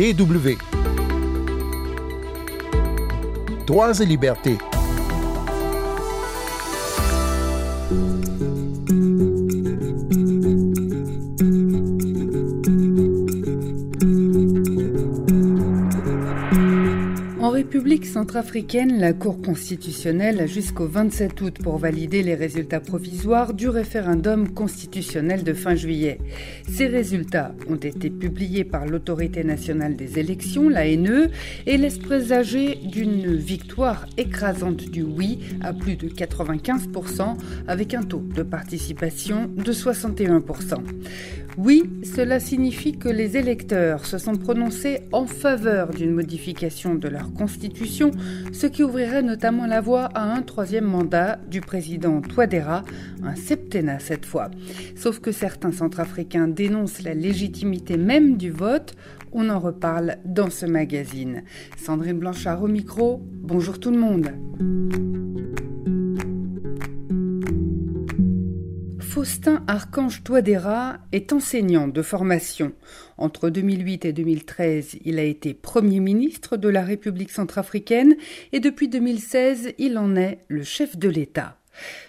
DW. Droits et libertés. République centrafricaine, la Cour constitutionnelle a jusqu'au 27 août pour valider les résultats provisoires du référendum constitutionnel de fin juillet. Ces résultats ont été publiés par l'Autorité nationale des élections, l'ANE, et laissent présager d'une victoire écrasante du oui à plus de 95% avec un taux de participation de 61%. Oui, cela signifie que les électeurs se sont prononcés en faveur d'une modification de leur constitution, ce qui ouvrirait notamment la voie à un troisième mandat du président Touadéra, un septennat cette fois. Sauf que certains centrafricains dénoncent la légitimité même du vote. On en reparle dans ce magazine. Sandrine Blanchard au micro. Bonjour tout le monde. Faustin Archange Touadéra est enseignant de formation. Entre 2008 et 2013, il a été Premier ministre de la République centrafricaine et depuis 2016, il en est le chef de l'État.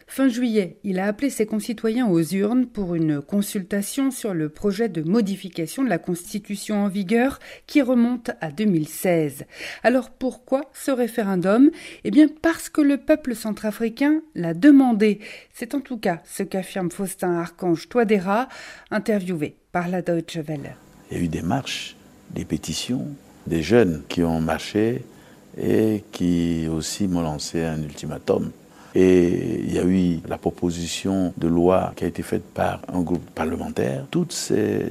Fin juillet, il a appelé ses concitoyens aux urnes pour une consultation sur le projet de modification de la Constitution en vigueur qui remonte à 2016. Alors pourquoi ce référendum? Eh bien parce que le peuple centrafricain l'a demandé. C'est en tout cas ce qu'affirme Faustin Archange Touadéra, interviewé par la Deutsche Welle. Il y a eu des marches, des pétitions, des jeunes qui ont marché et qui aussi m'ont lancé un ultimatum et il y a eu la proposition de loi qui a été faite par un groupe parlementaire. Toutes ces,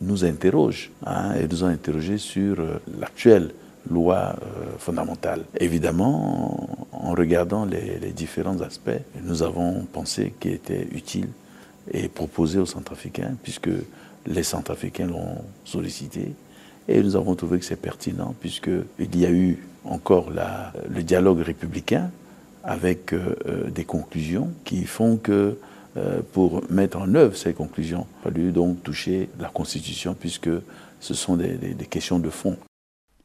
nous interrogent hein, et nous ont interrogés sur euh, l'actuelle loi euh, fondamentale. Évidemment, en regardant les, différents aspects, nous avons pensé qu'il était utile et proposé aux Centrafricains, puisque les Centrafricains l'ont sollicité. Et nous avons trouvé que c'est pertinent, puisqu'il y a eu encore le dialogue républicain avec euh, euh, des conclusions qui font que euh, pour mettre en œuvre ces conclusions, il a fallu donc toucher la Constitution puisque ce sont des, des questions de fond.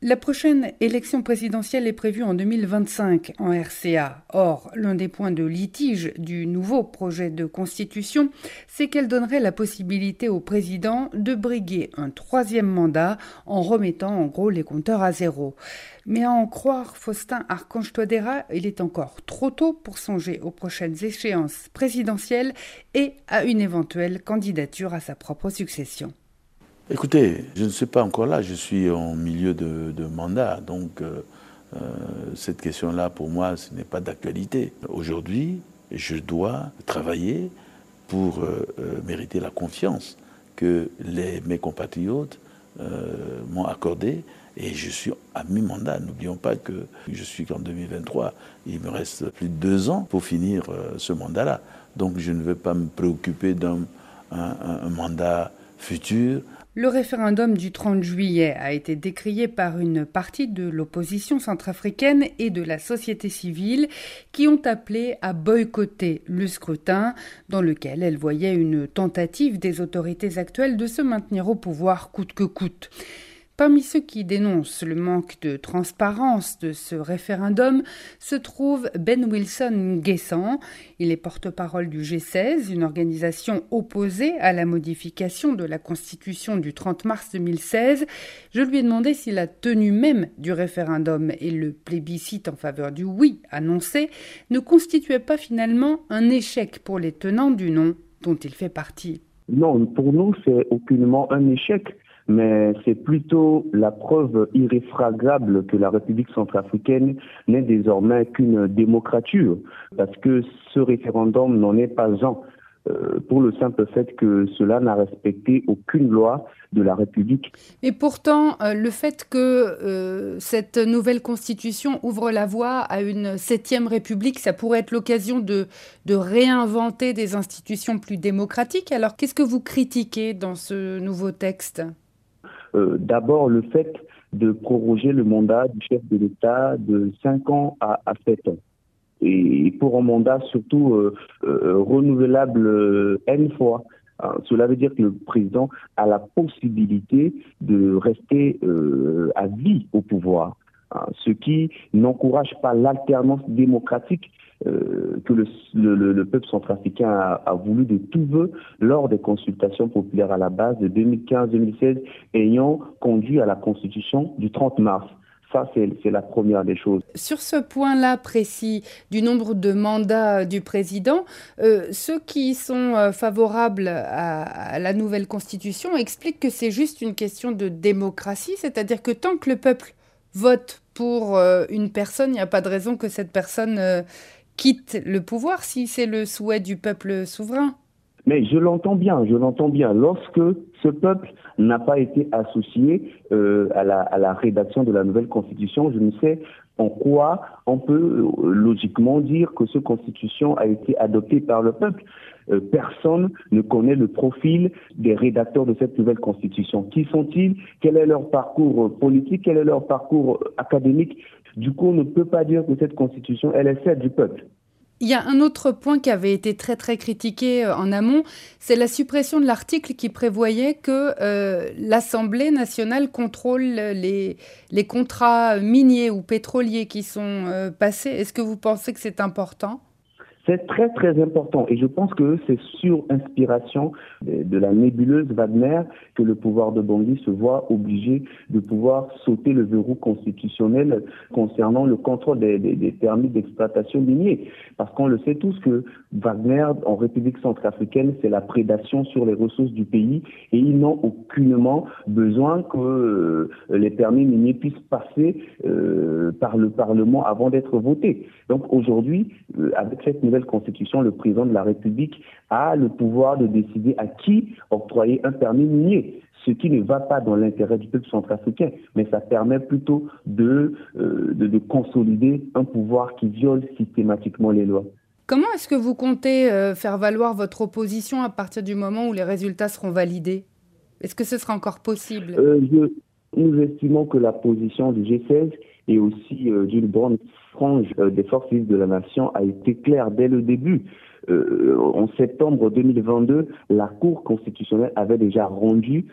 La prochaine élection présidentielle est prévue en 2025 en RCA. Or, l'un des points de litige du nouveau projet de constitution, c'est qu'elle donnerait la possibilité au président de briguer un troisième mandat en remettant en gros les compteurs à zéro. Mais à en croire Faustin Archange Touadéra, il est encore trop tôt pour songer aux prochaines échéances présidentielles et à une éventuelle candidature à sa propre succession. Écoutez, je ne suis pas encore là, je suis en milieu de, mandat, donc euh, euh, cette question-là, pour moi, ce n'est pas d'actualité. Aujourd'hui, je dois travailler pour euh, mériter la confiance que les, mes compatriotes m'ont accordée et je suis à mi-mandat. N'oublions pas que je suis qu'en 2023. Il me reste plus de deux ans pour finir ce mandat-là. Donc je ne veux pas me préoccuper d'un un mandat futur le référendum du 30 juillet a été décrié par une partie de l'opposition centrafricaine et de la société civile qui ont appelé à boycotter le scrutin dans lequel elles voyaient une tentative des autorités actuelles de se maintenir au pouvoir coûte que coûte. Parmi ceux qui dénoncent le manque de transparence de ce référendum se trouve Ben Wilson Guessant. Il est porte-parole du G16, une organisation opposée à la modification de la Constitution du 30 mars 2016. Je lui ai demandé si la tenue même du référendum et le plébiscite en faveur du oui annoncé ne constituaient pas finalement un échec pour les tenants du non dont il fait partie. Non, pour nous, c'est aucunement un échec mais c'est plutôt la preuve irréfragable que la République centrafricaine n'est désormais qu'une démocrature, parce que ce référendum n'en est pas un. Euh, pour le simple fait que cela n'a respecté aucune loi de la République. Et pourtant, euh, le fait que euh, cette nouvelle constitution ouvre la voie à une septième République, ça pourrait être l'occasion de, réinventer des institutions plus démocratiques. Alors, qu'est-ce que vous critiquez dans ce nouveau texte? D'abord le fait de proroger le mandat du chef de l'État de 5 ans à, à 7 ans. Et pour un mandat surtout euh, euh, renouvelable N fois. Hein, cela veut dire que le président a la possibilité de rester euh, à vie au pouvoir, ce qui n'encourage pas l'alternance démocratique euh, que le, peuple centrafricain a, a, voulu de tout vœu lors des consultations populaires à la base de 2015-2016 ayant conduit à la constitution du 30 mars. Ça, c'est la première des choses. Sur ce point-là précis du nombre de mandats du président, euh, ceux qui sont euh, favorables à, la nouvelle constitution expliquent que c'est juste une question de démocratie, c'est-à-dire que tant que le peuple vote pour euh, une personne, il n'y a pas de raison que cette personne quitte le pouvoir si c'est le souhait du peuple souverain. Mais je l'entends bien, je l'entends bien. Lorsque ce peuple n'a pas été associé euh, à, la, rédaction de la nouvelle constitution, je ne sais en quoi on peut euh, logiquement dire que cette constitution a été adoptée par le peuple? Euh, personne ne connaît le profil des rédacteurs de cette nouvelle constitution. Qui sont-ils? Quel est leur parcours politique? Quel est leur parcours académique? Du coup, on ne peut pas dire que cette constitution, elle est celle du peuple. Il y a un autre point qui avait été très très critiqué euh, en amont, c'est la suppression de l'article qui prévoyait que euh, l'Assemblée nationale contrôle les, contrats miniers ou pétroliers qui sont euh, passés. Est-ce que vous pensez que c'est important? C'est très très important et je pense que c'est sur inspiration de, la nébuleuse Wagner que le pouvoir de Bondy se voit obligé de pouvoir sauter le verrou constitutionnel concernant le contrôle des, permis d'exploitation miniers. Parce qu'on le sait tous que Wagner en République centrafricaine, c'est la prédation sur les ressources du pays et ils n'ont aucunement besoin que euh, les permis miniers puissent passer euh, par le Parlement avant d'être votés. Donc aujourd'hui, euh, avec cette constitution, le président de la République a le pouvoir de décider à qui octroyer un permis minier ce qui ne va pas dans l'intérêt du peuple centrafricain, mais ça permet plutôt de, euh, de, consolider un pouvoir qui viole systématiquement les lois. Comment est-ce que vous comptez euh, faire valoir votre opposition à partir du moment où les résultats seront validés? Est-ce que ce sera encore possible? Euh, Nous estimons que la position du G16 et aussi d'une bonne frange euh, des forces vives de la nation a été claire dès le début. Euh, en septembre 2022, la Cour constitutionnelle avait déjà rendu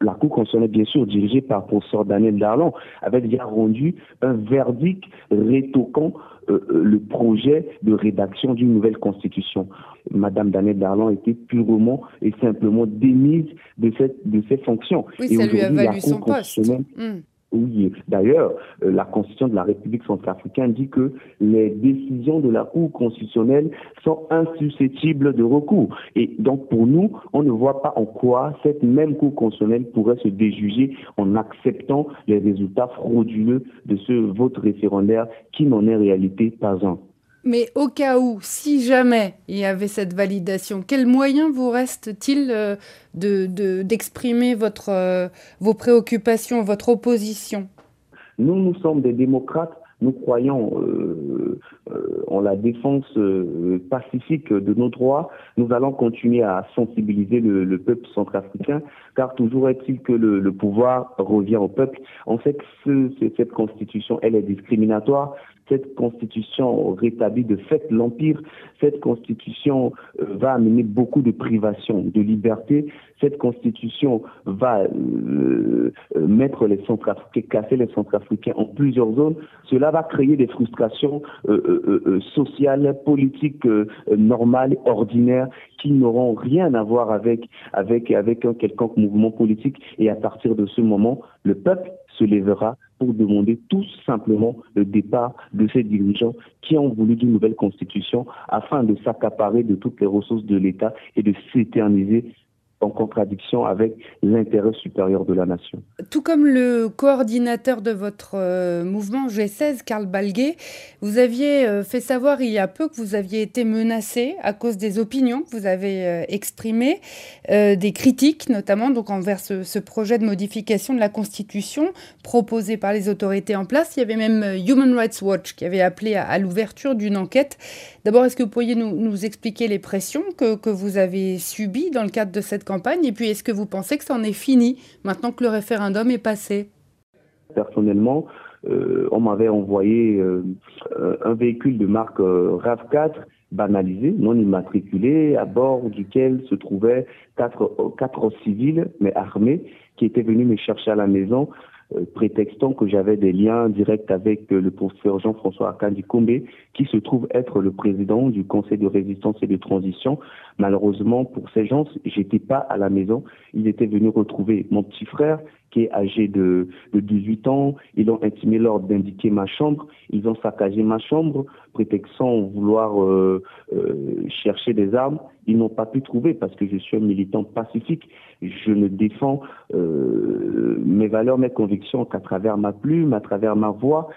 la Cour constitutionnelle, bien sûr, dirigée par le professeur Daniel Darlon, avait déjà rendu un verdict rétoquant euh, le projet de rédaction d'une nouvelle constitution. Madame Daniel Darlon était purement et simplement démise de, cette, de ses fonctions. Oui, ça lui a valu son poste. Oui, d'ailleurs, euh, la Constitution de la République centrafricaine dit que les décisions de la Cour constitutionnelle sont insusceptibles de recours. Et donc, pour nous, on ne voit pas en quoi cette même Cour constitutionnelle pourrait se déjuger en acceptant les résultats frauduleux de ce vote référendaire qui n'en est réalité pas un. Mais au cas où, si jamais il y avait cette validation, quel moyen vous reste-t-il euh, d'exprimer votre, euh, vos préoccupations, votre opposition? Nous, nous sommes des démocrates. Nous croyons euh, en la défense pacifique de nos droits. Nous allons continuer à sensibiliser le, peuple centrafricain, car toujours est-il que le, pouvoir revient au peuple. En fait, cette constitution, elle est discriminatoire cette constitution rétablit de fait l'Empire, cette constitution euh, va amener beaucoup de privations de liberté, cette constitution va euh, euh, mettre les centrafricains, casser les centrafricains en plusieurs zones, cela va créer des frustrations sociales, politiques normales, ordinaires, qui n'auront rien à voir avec, avec, avec un quelconque mouvement politique. Et à partir de ce moment, le peuple se lèvera pour demander tout simplement le départ de ces dirigeants qui ont voulu d'une nouvelle constitution afin de s'accaparer de toutes les ressources de l'État et de s'éterniser en contradiction avec l'intérêt supérieur de la nation. Tout comme le coordinateur de votre euh, mouvement G16, Karl Balguet, vous aviez euh, fait savoir il y a peu que vous aviez été menacé à cause des opinions que vous avez euh, exprimées, des critiques notamment donc envers ce, projet de modification de la Constitution proposé par les autorités en place. Il y avait même Human Rights Watch qui avait appelé à, l'ouverture d'une enquête. D'abord, est-ce que vous pourriez nous, expliquer les pressions que, que vous avez subies dans le cadre de cette campagne? Et puis, est-ce que vous pensez que ça en est fini maintenant que le référendum est passé? Personnellement, euh, on m'avait envoyé euh, un véhicule de marque euh, RAV4 banalisé, non immatriculé, à bord duquel se trouvaient quatre, civils, mais armés, qui étaient venus me chercher à la maison euh, prétextant que j'avais des liens directs avec euh, le professeur Jean-François Akandi Kombe, qui se trouve être le président du Conseil de résistance et de transition. Malheureusement, pour ces gens, j'étais pas à la maison. Ils étaient venus retrouver mon petit frère, âgé de, de 18 ans. Ils ont intimé l'ordre d'indiquer ma chambre. Ils ont saccagé ma chambre, prétextant vouloir euh, chercher des armes. Ils n'ont pas pu trouver parce que je suis un militant pacifique. Je ne défends mes valeurs, mes convictions qu'à travers ma plume, à travers ma voix.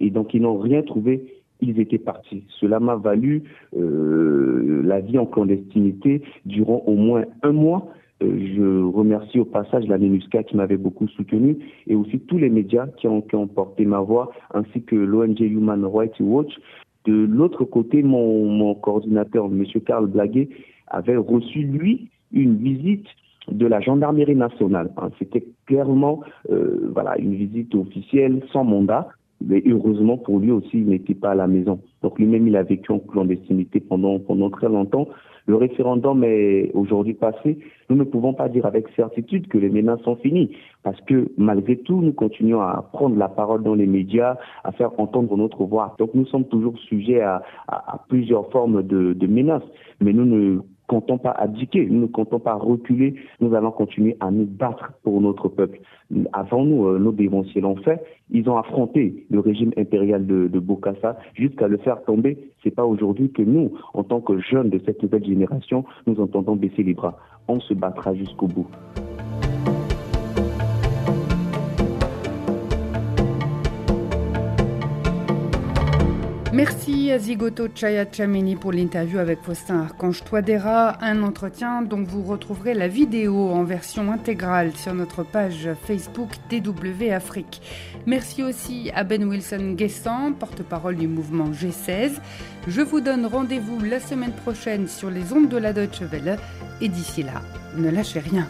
Et, donc, ils n'ont rien trouvé. Ils étaient partis. Cela m'a valu euh, la vie en clandestinité durant au moins un mois. Je remercie au passage la MINUSCA qui m'avait beaucoup soutenu et aussi tous les médias qui ont, porté ma voix, ainsi que l'ONG Human Rights Watch. De l'autre côté, mon, coordinateur, M. Karl Blaguet, avait reçu, lui, une visite de la gendarmerie nationale. Hein. C'était clairement euh, voilà, une visite officielle sans mandat, mais heureusement pour lui aussi, il n'était pas à la maison. Donc lui-même, il a vécu en clandestinité pendant très longtemps. Le référendum est aujourd'hui passé. Nous ne pouvons pas dire avec certitude que les menaces sont finies, parce que malgré tout, nous continuons à prendre la parole dans les médias, à faire entendre notre voix. Donc nous sommes toujours sujets à, plusieurs formes de, de menaces, mais nous ne comptons pas abdiquer, nous ne comptons pas reculer, nous allons continuer à nous battre pour notre peuple. Avant nous, euh, nos dévanciers l'ont fait, ils ont affronté le régime impérial de, Bokassa jusqu'à le faire tomber. C'est pas aujourd'hui que nous, en tant que jeunes de cette nouvelle génération, nous entendons baisser les bras. On se battra jusqu'au bout. Merci à Zigoto Chaya Chamini pour l'interview avec Faustin Archange Toadera, un entretien dont vous retrouverez la vidéo en version intégrale sur notre page Facebook DW Afrique. Merci aussi à Ben Wilson Guessant, porte-parole du mouvement G16. Je vous donne rendez-vous la semaine prochaine sur les ondes de la Deutsche Welle et d'ici là, ne lâchez rien.